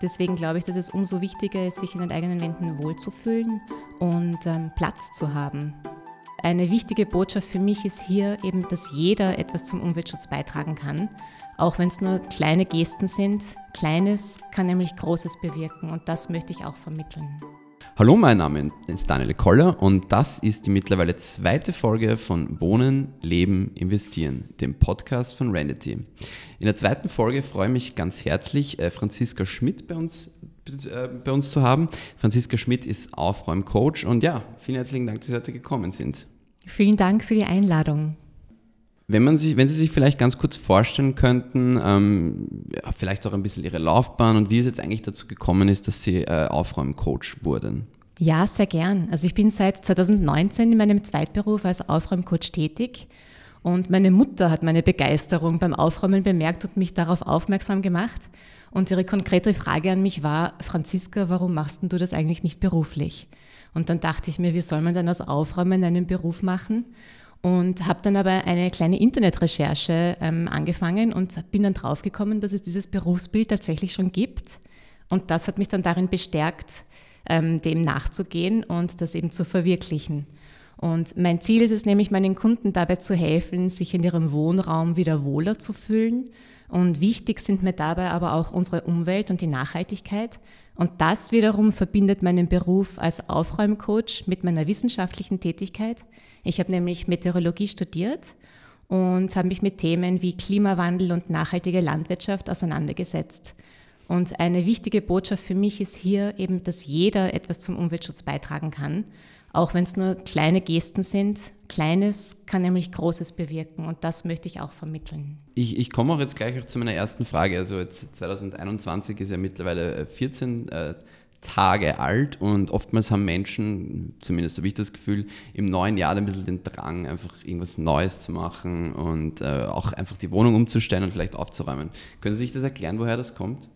Deswegen glaube ich, dass es umso wichtiger ist, sich in den eigenen Wänden wohlzufühlen und ähm, Platz zu haben. Eine wichtige Botschaft für mich ist hier eben, dass jeder etwas zum Umweltschutz beitragen kann, auch wenn es nur kleine Gesten sind. Kleines kann nämlich Großes bewirken und das möchte ich auch vermitteln. Hallo, mein Name ist Daniel Koller und das ist die mittlerweile zweite Folge von Wohnen, Leben, Investieren, dem Podcast von Randity. In der zweiten Folge freue ich mich ganz herzlich, äh, Franziska Schmidt bei uns, äh, bei uns zu haben. Franziska Schmidt ist Aufräumcoach und ja, vielen herzlichen Dank, dass Sie heute gekommen sind. Vielen Dank für die Einladung. Wenn, man sich, wenn Sie sich vielleicht ganz kurz vorstellen könnten, ähm, ja, vielleicht auch ein bisschen Ihre Laufbahn und wie es jetzt eigentlich dazu gekommen ist, dass Sie äh, Aufräumcoach wurden. Ja, sehr gern. Also ich bin seit 2019 in meinem Zweitberuf als Aufräumcoach tätig und meine Mutter hat meine Begeisterung beim Aufräumen bemerkt und mich darauf aufmerksam gemacht. Und ihre konkrete Frage an mich war, Franziska, warum machst du das eigentlich nicht beruflich? Und dann dachte ich mir, wie soll man denn aus Aufräumen einen Beruf machen? Und habe dann aber eine kleine Internetrecherche ähm, angefangen und bin dann draufgekommen, dass es dieses Berufsbild tatsächlich schon gibt. Und das hat mich dann darin bestärkt, ähm, dem nachzugehen und das eben zu verwirklichen. Und mein Ziel ist es nämlich, meinen Kunden dabei zu helfen, sich in ihrem Wohnraum wieder wohler zu fühlen. Und wichtig sind mir dabei aber auch unsere Umwelt und die Nachhaltigkeit. Und das wiederum verbindet meinen Beruf als Aufräumcoach mit meiner wissenschaftlichen Tätigkeit. Ich habe nämlich Meteorologie studiert und habe mich mit Themen wie Klimawandel und nachhaltige Landwirtschaft auseinandergesetzt. Und eine wichtige Botschaft für mich ist hier eben, dass jeder etwas zum Umweltschutz beitragen kann, auch wenn es nur kleine Gesten sind. Kleines kann nämlich Großes bewirken und das möchte ich auch vermitteln. Ich, ich komme auch jetzt gleich auch zu meiner ersten Frage. Also jetzt 2021 ist ja mittlerweile 14 äh, Tage alt und oftmals haben Menschen, zumindest habe ich das Gefühl, im neuen Jahr ein bisschen den Drang, einfach irgendwas Neues zu machen und äh, auch einfach die Wohnung umzustellen und vielleicht aufzuräumen. Können Sie sich das erklären, woher das kommt?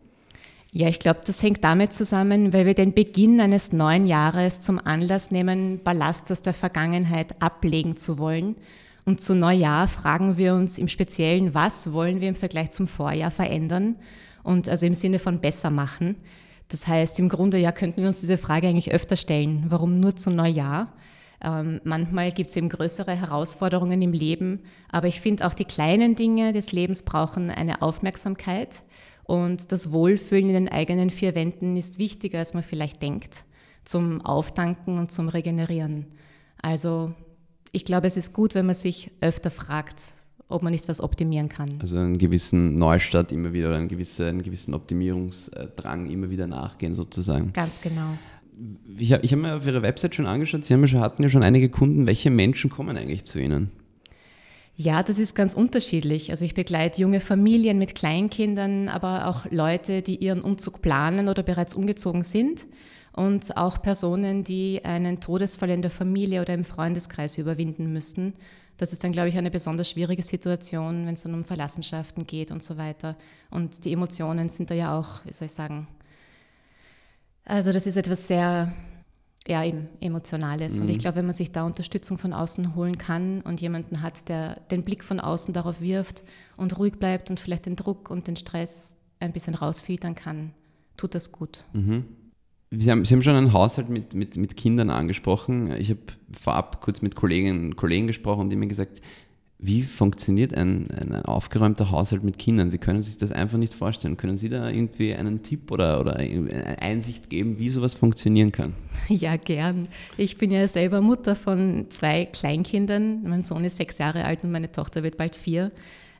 Ja, ich glaube, das hängt damit zusammen, weil wir den Beginn eines neuen Jahres zum Anlass nehmen, Ballast aus der Vergangenheit ablegen zu wollen. Und zu Neujahr fragen wir uns im Speziellen, was wollen wir im Vergleich zum Vorjahr verändern und also im Sinne von besser machen. Das heißt, im Grunde ja könnten wir uns diese Frage eigentlich öfter stellen. Warum nur zu Neujahr? Ähm, manchmal gibt es eben größere Herausforderungen im Leben, aber ich finde auch die kleinen Dinge des Lebens brauchen eine Aufmerksamkeit und das Wohlfühlen in den eigenen vier Wänden ist wichtiger, als man vielleicht denkt, zum Auftanken und zum Regenerieren. Also ich glaube, es ist gut, wenn man sich öfter fragt, ob man nicht was optimieren kann. Also einen gewissen Neustart immer wieder oder einen gewissen, einen gewissen Optimierungsdrang immer wieder nachgehen sozusagen. Ganz genau. Ich habe hab mir auf Ihrer Website schon angeschaut, Sie haben ja schon, hatten ja schon einige Kunden. Welche Menschen kommen eigentlich zu Ihnen? Ja, das ist ganz unterschiedlich. Also ich begleite junge Familien mit Kleinkindern, aber auch Leute, die ihren Umzug planen oder bereits umgezogen sind und auch Personen, die einen Todesfall in der Familie oder im Freundeskreis überwinden müssen das ist dann, glaube ich, eine besonders schwierige Situation, wenn es dann um Verlassenschaften geht und so weiter. Und die Emotionen sind da ja auch, wie soll ich sagen, also das ist etwas sehr, ja, eben Emotionales. Mhm. Und ich mhm. glaube, wenn man sich da Unterstützung von außen holen kann und jemanden hat, der den Blick von außen darauf wirft und ruhig bleibt und vielleicht den Druck und den Stress ein bisschen rausfiltern kann, tut das gut. Mhm. Sie haben, Sie haben schon einen Haushalt mit, mit, mit Kindern angesprochen. Ich habe vorab kurz mit Kolleginnen und Kollegen gesprochen und die mir gesagt, wie funktioniert ein, ein, aufgeräumter Haushalt mit Kindern? Sie können sich das einfach nicht vorstellen. Können Sie da irgendwie einen Tipp oder, oder eine Einsicht geben, wie sowas funktionieren kann? Ja, gern. Ich bin ja selber Mutter von zwei Kleinkindern. Mein Sohn ist sechs Jahre alt und meine Tochter wird bald vier.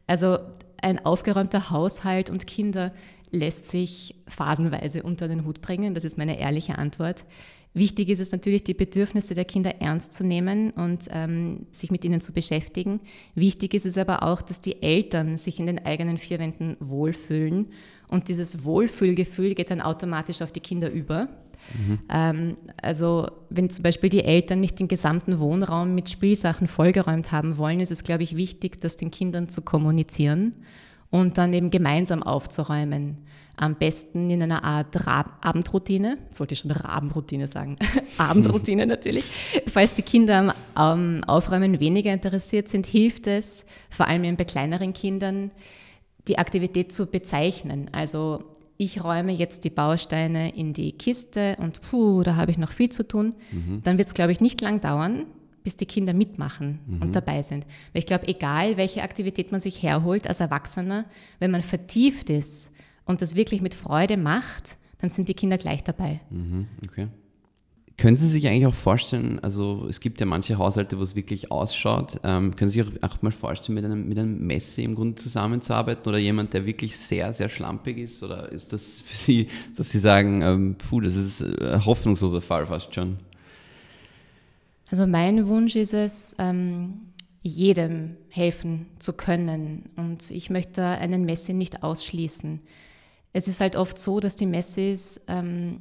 Also ein aufgeräumter Haushalt und Kinder lässt sich phasenweise unter den Hut bringen. Das ist meine ehrliche Antwort. Wichtig ist es natürlich, die Bedürfnisse der Kinder ernst zu nehmen und ähm, sich mit ihnen zu beschäftigen. Wichtig ist es aber auch, dass die Eltern sich in den eigenen vier Wänden wohlfühlen. Und dieses Wohlfühlgefühl geht dann automatisch auf die Kinder über. Mhm. Ähm, also wenn zum Beispiel die Eltern nicht den gesamten Wohnraum mit Spielsachen vollgeräumt haben wollen, ist es, glaube ich, wichtig, das den Kindern zu kommunizieren und dann eben gemeinsam aufzuräumen. Am besten in einer Art Rab Abendroutine, sollte ich schon Rabenroutine sagen, Abendroutine natürlich. Falls die Kinder am Aufräumen weniger interessiert sind, hilft es, vor allem bei kleineren Kindern, die Aktivität zu bezeichnen. Also ich räume jetzt die Bausteine in die Kiste und puh, da habe ich noch viel zu tun, mhm. dann wird es, glaube ich, nicht lang dauern, bis die Kinder mitmachen mhm. und dabei sind. Weil ich glaube, egal welche Aktivität man sich herholt als Erwachsener, wenn man vertieft ist und das wirklich mit Freude macht, dann sind die Kinder gleich dabei. Mhm. Okay. Können Sie sich eigentlich auch vorstellen, also es gibt ja manche Haushalte, wo es wirklich ausschaut, ähm, können Sie sich auch, auch mal vorstellen, mit einem, mit einem Messi im Grunde zusammenzuarbeiten oder jemand, der wirklich sehr, sehr schlampig ist? Oder ist das für Sie, dass Sie sagen, ähm, puh, das ist ein hoffnungsloser Fall fast schon? Also mein Wunsch ist es, ähm, jedem helfen zu können und ich möchte einen Messi nicht ausschließen. Es ist halt oft so, dass die Messis ähm,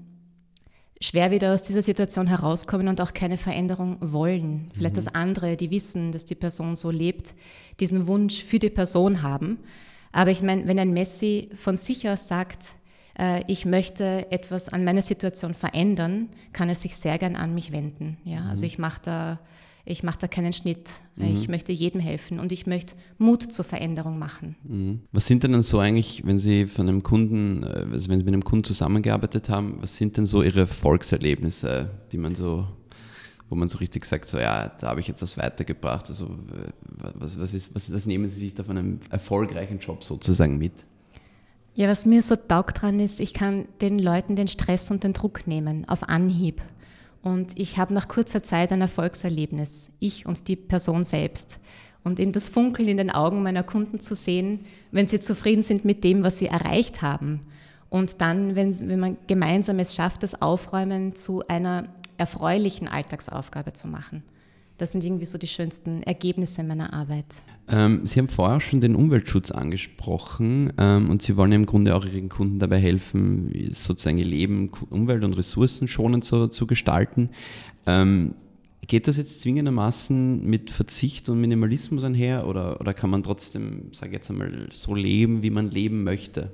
schwer wieder aus dieser Situation herauskommen und auch keine Veränderung wollen. Vielleicht, mhm. dass andere, die wissen, dass die Person so lebt, diesen Wunsch für die Person haben. Aber ich meine, wenn ein Messi von sich aus sagt, ich möchte etwas an meiner Situation verändern, kann er sich sehr gern an mich wenden. Ja? Mhm. Also ich mache da, ich mache da keinen Schnitt. Mhm. Ich möchte jedem helfen und ich möchte Mut zur Veränderung machen. Mhm. Was sind denn dann so eigentlich, wenn Sie von einem Kunden, äh, also wenn Sie mit einem Kunden zusammengearbeitet haben, was sind denn so Ihre Erfolgserlebnisse, die man so wo man so richtig sagt, so ja, da habe ich jetzt was weitergebracht. Also äh, was, was, ist, was, was nehmen Sie sich da von einem erfolgreichen Job sozusagen mit? Ja, was mir so taugt dran ist, ich kann den Leuten den Stress und den Druck nehmen, auf Anhieb. Und ich habe nach kurzer Zeit ein Erfolgserlebnis, ich und die Person selbst. Und eben das Funkeln in den Augen meiner Kunden zu sehen, wenn sie zufrieden sind mit dem, was sie erreicht haben. Und dann, wenn, wenn man gemeinsam es schafft, das Aufräumen zu einer erfreulichen Alltagsaufgabe zu machen. Das sind irgendwie so die schönsten Ergebnisse meiner Arbeit. Ähm, Sie haben vorher schon den Umweltschutz angesprochen ähm, und Sie wollen im Grunde auch Ihren Kunden dabei helfen, sozusagen ihr Leben umwelt- und ressourcenschonend zu, zu gestalten. Ähm, geht das jetzt zwingendermaßen mit Verzicht und Minimalismus einher oder, oder kann man trotzdem, sage ich jetzt einmal, so leben, wie man leben möchte?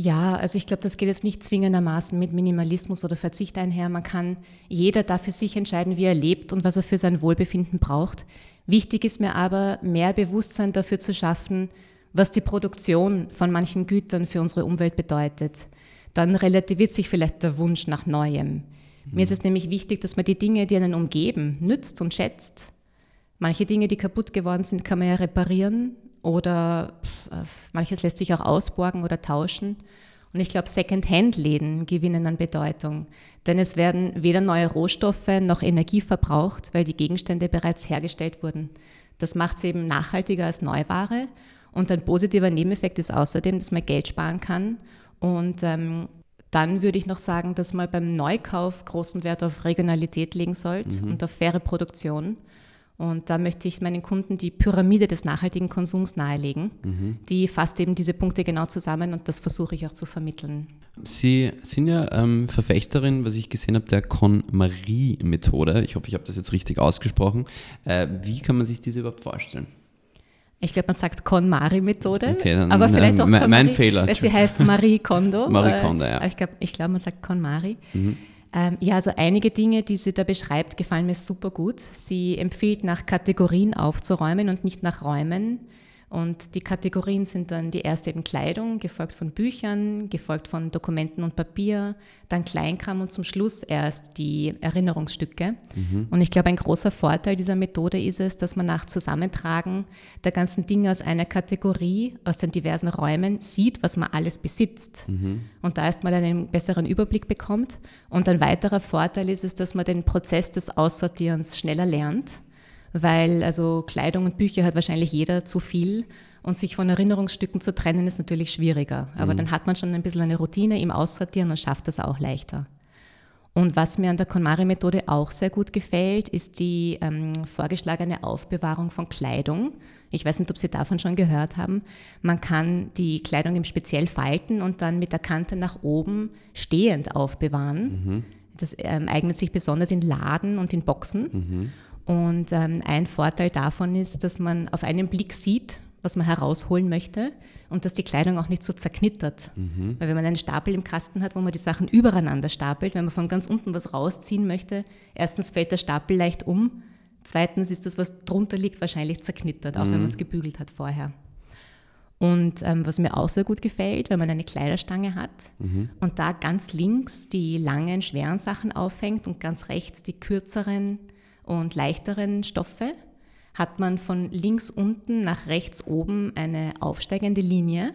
Ja, also ich glaube, das geht jetzt nicht zwingendermaßen mit Minimalismus oder Verzicht einher. Man kann jeder da für sich entscheiden, wie er lebt und was er für sein Wohlbefinden braucht. Wichtig ist mir aber, mehr Bewusstsein dafür zu schaffen, was die Produktion von manchen Gütern für unsere Umwelt bedeutet. Dann relativiert sich vielleicht der Wunsch nach Neuem. Mhm. Mir ist es nämlich wichtig, dass man die Dinge, die einen umgeben, nützt und schätzt. Manche Dinge, die kaputt geworden sind, kann man ja reparieren oder äh, manches lässt sich auch ausborgen oder tauschen. Und ich glaube, Second-Hand-Läden gewinnen an Bedeutung, denn es werden weder neue Rohstoffe noch Energie verbraucht, weil die Gegenstände bereits hergestellt wurden. Das macht es eben nachhaltiger als Neuware. Und ein positiver Nebeneffekt ist außerdem, dass man Geld sparen kann. Und ähm, dann würde ich noch sagen, dass man beim Neukauf großen Wert auf Regionalität legen sollte mhm. und auf faire Produktion. Und da möchte ich meinen Kunden die Pyramide des nachhaltigen Konsums nahelegen. Mhm. Die fasst eben diese Punkte genau zusammen und das versuche ich auch zu vermitteln. Sie sind ja ähm, Verfechterin, was ich gesehen habe, der KonMari-Methode. Ich hoffe, ich habe das jetzt richtig ausgesprochen. Äh, wie kann man sich diese überhaupt vorstellen? Ich glaube, man sagt KonMari-Methode, okay, dann, aber vielleicht auch mein, mein Fehler. Weil sie heißt Marie Kondo. Marie Kondo, ja. Ich glaube, ich glaub, man sagt KonMari. Mhm. Ähm, ja, also einige Dinge, die sie da beschreibt, gefallen mir super gut. Sie empfiehlt, nach Kategorien aufzuräumen und nicht nach Räumen. Und die Kategorien sind dann die erste eben Kleidung, gefolgt von Büchern, gefolgt von Dokumenten und Papier, dann Kleinkram und zum Schluss erst die Erinnerungsstücke. Mhm. Und ich glaube, ein großer Vorteil dieser Methode ist es, dass man nach Zusammentragen der ganzen Dinge aus einer Kategorie, aus den diversen Räumen sieht, was man alles besitzt. Mhm. Und da erst mal einen besseren Überblick bekommt. Und ein weiterer Vorteil ist es, dass man den Prozess des Aussortierens schneller lernt weil also Kleidung und Bücher hat wahrscheinlich jeder zu viel und sich von Erinnerungsstücken zu trennen ist natürlich schwieriger. Aber mhm. dann hat man schon ein bisschen eine Routine im Aussortieren und schafft das auch leichter. Und was mir an der KonMari-Methode auch sehr gut gefällt, ist die ähm, vorgeschlagene Aufbewahrung von Kleidung. Ich weiß nicht, ob Sie davon schon gehört haben. Man kann die Kleidung im speziell falten und dann mit der Kante nach oben stehend aufbewahren. Mhm. Das ähm, eignet sich besonders in Laden und in Boxen. Mhm. Und ähm, ein Vorteil davon ist, dass man auf einen Blick sieht, was man herausholen möchte und dass die Kleidung auch nicht so zerknittert. Mhm. Weil wenn man einen Stapel im Kasten hat, wo man die Sachen übereinander stapelt, wenn man von ganz unten was rausziehen möchte, erstens fällt der Stapel leicht um, zweitens ist das, was drunter liegt, wahrscheinlich zerknittert, auch mhm. wenn man es gebügelt hat vorher. Und ähm, was mir auch sehr gut gefällt, wenn man eine Kleiderstange hat Mhm. und da ganz links die langen, schweren Sachen aufhängt und ganz rechts die kürzeren und leichteren Stoffe, hat man von links unten nach rechts oben eine aufsteigende Linie.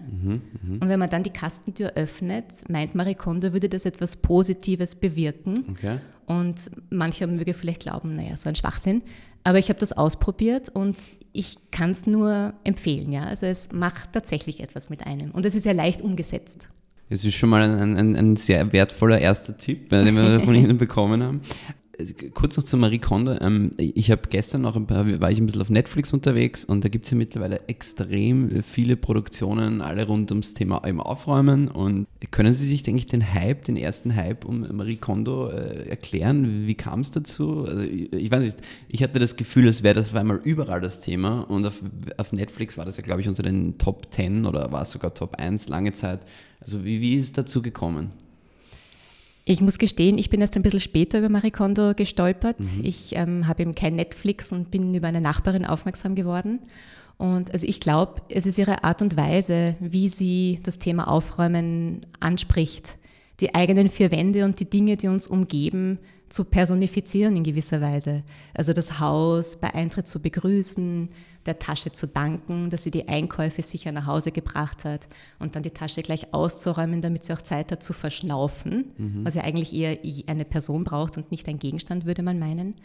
Und wenn man dann die Kastentür öffnet, meint Marie Kondo, würde das etwas Positives bewirken. Okay. Und mancher möge vielleicht glauben, naja, so ein Schwachsinn. Aber ich habe das ausprobiert und ich kann es nur empfehlen. Ja? Also es macht tatsächlich etwas mit einem. Und es ist ja leicht umgesetzt. Es ist schon mal ein, ein, ein sehr wertvoller erster Tipp, den wir von Ihnen bekommen haben. Kurz noch zu Marie Kondo. Ähm, Ich habe gestern noch ein paar, war ich ein bisschen auf Netflix unterwegs und da gibt es ja mittlerweile extrem viele Produktionen, alle rund ums Thema im Aufräumen. Und können Sie sich, denke ich, den Hype, den ersten Hype um Marie Kondo äh, erklären? Wie kam es dazu? Also ich, ich weiß nicht, ich hatte das Gefühl, es wäre das war einmal überall das Thema und auf, auf Netflix war das ja, glaube ich, unter den Top 10 oder war es sogar Top 1 lange Zeit. Also wie, wie ist es dazu gekommen? Ich muss gestehen, ich bin erst ein bisschen später über Marie Kondo gestolpert. Ich ähm, habe eben kein Netflix und bin über eine Nachbarin aufmerksam geworden. Und also ich glaube, es ist ihre Art und Weise, wie sie das Thema Aufräumen anspricht. Die eigenen vier Wände und die Dinge, die uns umgeben, zu personifizieren in gewisser Weise. Also das Haus bei Eintritt zu begrüßen, der Tasche zu danken, dass sie die Einkäufe sicher nach Hause gebracht hat und dann die Tasche gleich auszuräumen, damit sie auch Zeit hat zu verschnaufen, was ja eigentlich eher eine Person braucht und nicht ein Gegenstand, würde man meinen.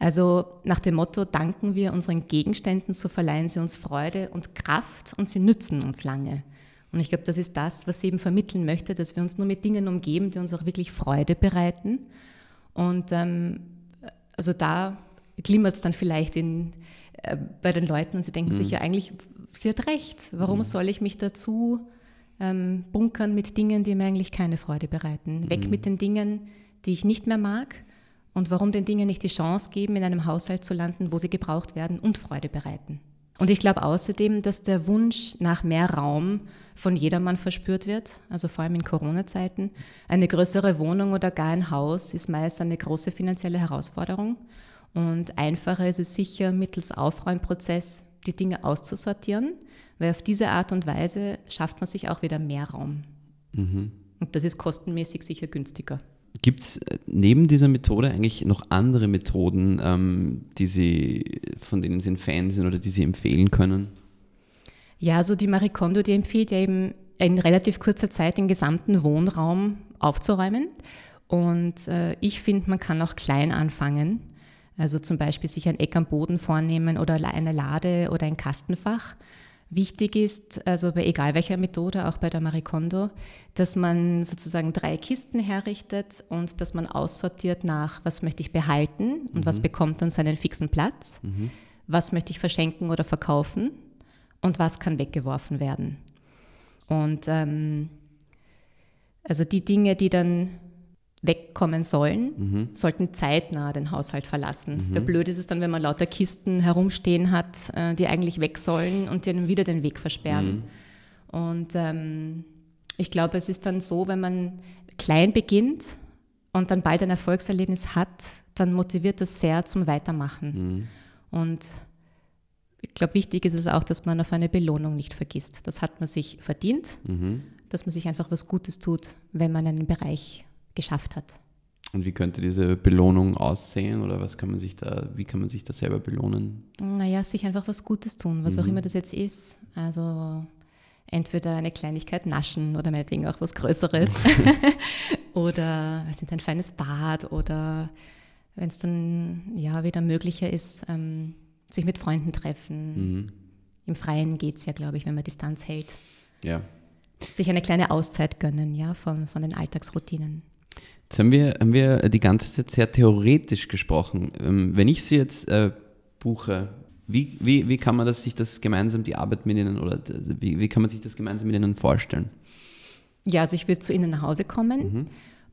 Also nach dem Motto, danken wir unseren Gegenständen, so verleihen sie uns Freude und Kraft und sie nützen uns lange. Und ich glaube, das ist das, was sie eben vermitteln möchte, dass wir uns nur mit Dingen umgeben, die uns auch wirklich Freude bereiten. Und ähm, also da glimmert es dann vielleicht in, äh, bei den Leuten und sie denken sich ja eigentlich, sie hat recht. Warum soll ich mich dazu ähm, bunkern mit Dingen, die mir eigentlich keine Freude bereiten? Weg mit den Dingen, die ich nicht mehr mag. Und warum den Dingen nicht die Chance geben, in einem Haushalt zu landen, wo sie gebraucht werden und Freude bereiten? Und ich glaube außerdem, dass der Wunsch nach mehr Raum von jedermann verspürt wird, also vor allem in Corona-Zeiten. Eine größere Wohnung oder gar ein Haus ist meist eine große finanzielle Herausforderung. Und einfacher ist es sicher, mittels Aufräumprozess die Dinge auszusortieren, weil auf diese Art und Weise schafft man sich auch wieder mehr Raum. Und das ist kostenmäßig sicher günstiger. Gibt es neben dieser Methode eigentlich noch andere Methoden, ähm, die Sie, von denen Sie ein Fan sind oder die Sie empfehlen können? Ja, also die Marie Kondo, die empfiehlt ja eben in relativ kurzer Zeit den gesamten Wohnraum aufzuräumen. Und äh, ich finde, man kann auch klein anfangen. Also zum Beispiel sich ein Eck am Boden vornehmen oder eine Lade oder ein Kastenfach. Wichtig ist, also bei egal welcher Methode, auch bei der Marie Kondo, dass man sozusagen drei Kisten herrichtet und dass man aussortiert nach, was möchte ich behalten und was bekommt dann seinen fixen Platz, was möchte ich verschenken oder verkaufen und was kann weggeworfen werden. Und ähm, also die Dinge, die dann wegkommen sollen, sollten zeitnah den Haushalt verlassen. Der Blöd ist es dann, wenn man lauter Kisten herumstehen hat, äh, die eigentlich weg sollen und die dann wieder den Weg versperren. Und ähm, ich glaube, es ist dann so, wenn man klein beginnt und dann bald ein Erfolgserlebnis hat, dann motiviert das sehr zum Weitermachen. Und ich glaube, wichtig ist es auch, dass man auf eine Belohnung nicht vergisst. Das hat man sich verdient, dass man sich einfach was Gutes tut, wenn man einen Bereich geschafft hat. Und wie könnte diese Belohnung aussehen oder was kann man sich da, wie kann man sich da selber belohnen? Naja, sich einfach was Gutes tun, was auch immer das jetzt ist. Also entweder eine Kleinigkeit naschen oder meinetwegen auch was Größeres. oder weiß nicht, ein feines Bad oder wenn es dann ja wieder möglicher ist, ähm, sich mit Freunden treffen. Im Freien geht es ja, glaube ich, wenn man Distanz hält. Ja. Sich eine kleine Auszeit gönnen, ja, von, von den Alltagsroutinen. Jetzt haben wir, haben wir die ganze Zeit sehr theoretisch gesprochen. Ähm, wenn ich Sie jetzt äh, buche, wie, wie, wie kann man das, sich das gemeinsam, die Arbeit mit Ihnen, oder wie, wie kann man sich das gemeinsam mit Ihnen vorstellen? Ja, also ich würde zu Ihnen nach Hause kommen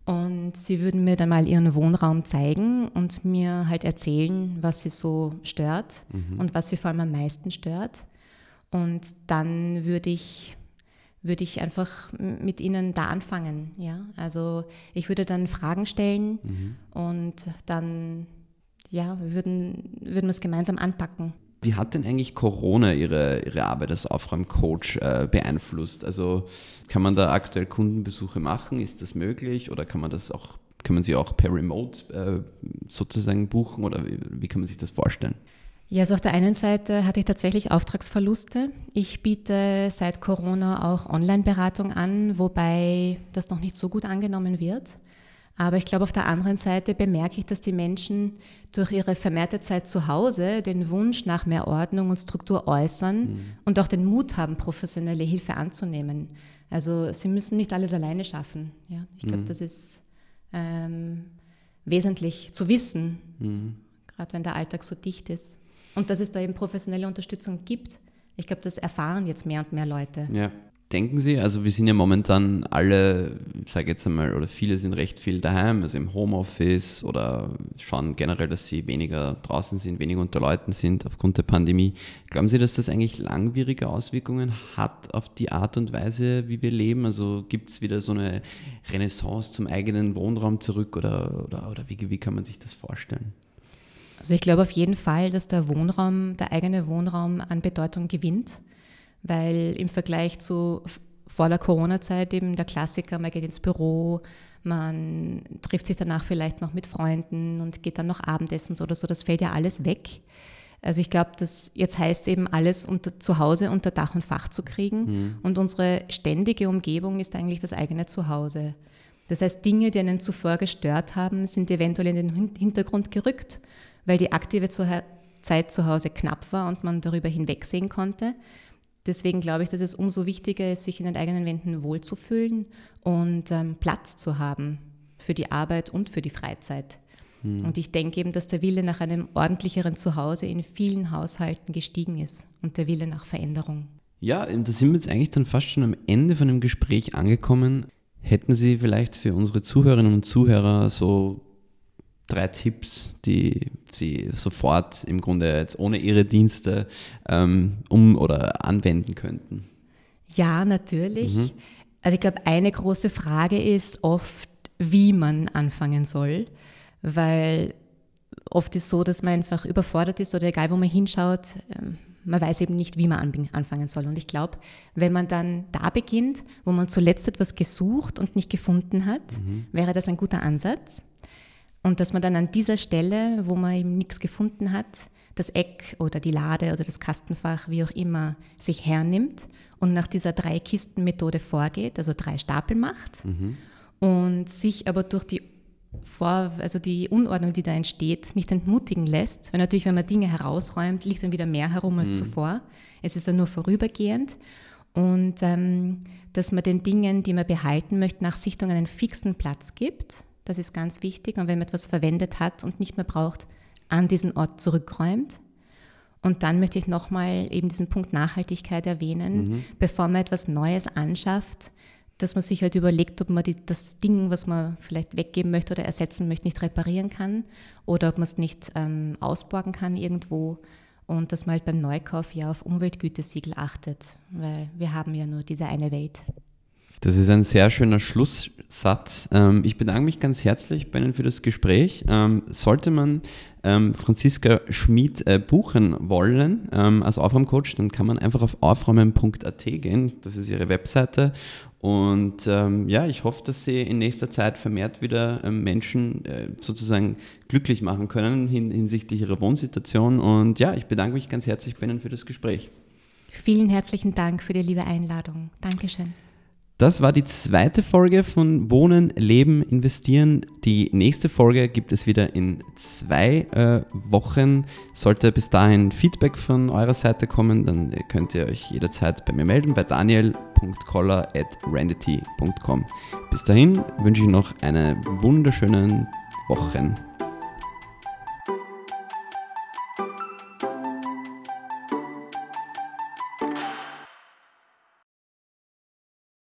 und Sie würden mir dann mal Ihren Wohnraum zeigen und mir halt erzählen, was Sie so stört und was Sie vor allem am meisten stört. Und dann würde ich, würde ich einfach mit Ihnen da anfangen. Ja? Also ich würde dann Fragen stellen und dann ja, würden, würden wir es gemeinsam anpacken. Wie hat denn eigentlich Corona Ihre, Ihre Arbeit als Aufräumcoach äh, beeinflusst? Also kann man da aktuell Kundenbesuche machen? Ist das möglich? Oder kann man das auch, kann man sie auch per Remote äh, sozusagen buchen? Oder wie, wie kann man sich das vorstellen? Ja, also auf der einen Seite hatte ich tatsächlich Auftragsverluste. Ich biete seit Corona auch Online-Beratung an, wobei das noch nicht so gut angenommen wird. Aber ich glaube, auf der anderen Seite bemerke ich, dass die Menschen durch ihre vermehrte Zeit zu Hause den Wunsch nach mehr Ordnung und Struktur äußern mhm. und auch den Mut haben, professionelle Hilfe anzunehmen. Also sie müssen nicht alles alleine schaffen. Ja? Ich glaube, mhm. das ist ähm, wesentlich zu wissen, mhm. gerade wenn der Alltag so dicht ist. Und dass es da eben professionelle Unterstützung gibt. Ich glaube, das erfahren jetzt mehr und mehr Leute. Ja. Denken Sie, also wir sind ja momentan alle, sage jetzt einmal, oder viele sind recht viel daheim, also im Homeoffice oder schauen generell, dass sie weniger draußen sind, weniger unter Leuten sind aufgrund der Pandemie. Glauben Sie, dass das eigentlich langwierige Auswirkungen hat auf die Art und Weise, wie wir leben? Also gibt es wieder so eine Renaissance zum eigenen Wohnraum zurück oder, oder, oder wie, wie kann man sich das vorstellen? Also ich glaube auf jeden Fall, dass der Wohnraum, der eigene Wohnraum an Bedeutung gewinnt, weil im Vergleich zu vor der Corona-Zeit eben der Klassiker, man geht ins Büro, man trifft sich danach vielleicht noch mit Freunden und geht dann noch Abendessen oder so, das fällt ja alles weg. Also ich glaube, dass jetzt heißt es eben alles unter, zu Hause unter Dach und Fach zu kriegen mhm. und unsere ständige Umgebung ist eigentlich das eigene Zuhause. Das heißt, Dinge, die einen zuvor gestört haben, sind eventuell in den Hintergrund gerückt weil die aktive Zeit zu Hause knapp war und man darüber hinwegsehen konnte. Deswegen glaube ich, dass es umso wichtiger ist, sich in den eigenen Wänden wohlzufühlen und ähm, Platz zu haben für die Arbeit und für die Freizeit. Hm. Und ich denke eben, dass der Wille nach einem ordentlicheren Zuhause in vielen Haushalten gestiegen ist und der Wille nach Veränderung. Ja, da sind wir jetzt eigentlich dann fast schon am Ende von dem Gespräch angekommen. Hätten Sie vielleicht für unsere Zuhörerinnen und Zuhörer so drei Tipps, die Sie sofort im Grunde jetzt ohne Ihre Dienste ähm, um oder anwenden könnten? Ja, natürlich. Mhm. Also ich glaube, eine große Frage ist oft, wie man anfangen soll, weil oft ist so, dass man einfach überfordert ist oder egal, wo man hinschaut, ähm, man weiß eben nicht, wie man anfangen soll. Und ich glaube, wenn man dann da beginnt, wo man zuletzt etwas gesucht und nicht gefunden hat, mhm. wäre das ein guter Ansatz. Und dass man dann an dieser Stelle, wo man eben nichts gefunden hat, das Eck oder die Lade oder das Kastenfach, wie auch immer, sich hernimmt und nach dieser Drei-Kisten-Methode vorgeht, also drei Stapel macht mhm. und sich aber durch die vor, also die Unordnung, die da entsteht, nicht entmutigen lässt. Weil natürlich, wenn man Dinge herausräumt, liegt dann wieder mehr herum als mhm. zuvor. Es ist dann nur vorübergehend. Und ähm, dass man den Dingen, die man behalten möchte, nach Sichtung einen fixen Platz gibt das ist ganz wichtig. Und wenn man etwas verwendet hat und nicht mehr braucht, an diesen Ort zurückräumt. Und dann möchte ich nochmal eben diesen Punkt Nachhaltigkeit erwähnen, mhm. bevor man etwas Neues anschafft, dass man sich halt überlegt, ob man die, das Ding, was man vielleicht weggeben möchte oder ersetzen möchte, nicht reparieren kann oder ob man es nicht ähm, ausborgen kann irgendwo und dass man halt beim Neukauf ja auf Umweltgütesiegel achtet, weil wir haben ja nur diese eine Welt. Das ist ein sehr schöner Schlusssatz. Ähm, ich bedanke mich ganz herzlich bei Ihnen für das Gespräch. Ähm, sollte man ähm, Franziska Schmid äh, buchen wollen als Aufräumcoach, dann kann man einfach auf aufräumen.at gehen. Das ist ihre Webseite. Und ja, ich hoffe, dass Sie in nächster Zeit vermehrt wieder Menschen äh, sozusagen glücklich machen können hinsichtlich ihrer Wohnsituation. Und ja, ich bedanke mich ganz herzlich bei Ihnen für das Gespräch. Vielen herzlichen Dank für die liebe Einladung. Dankeschön. Das war die zweite Folge von Wohnen, Leben, Investieren. Die nächste Folge gibt es wieder in zwei äh, Wochen. Sollte bis dahin Feedback von eurer Seite kommen, dann könnt ihr euch jederzeit bei mir melden, bei daniel.koller at randity.com. Bis dahin wünsche ich noch eine wunderschöne Wochen.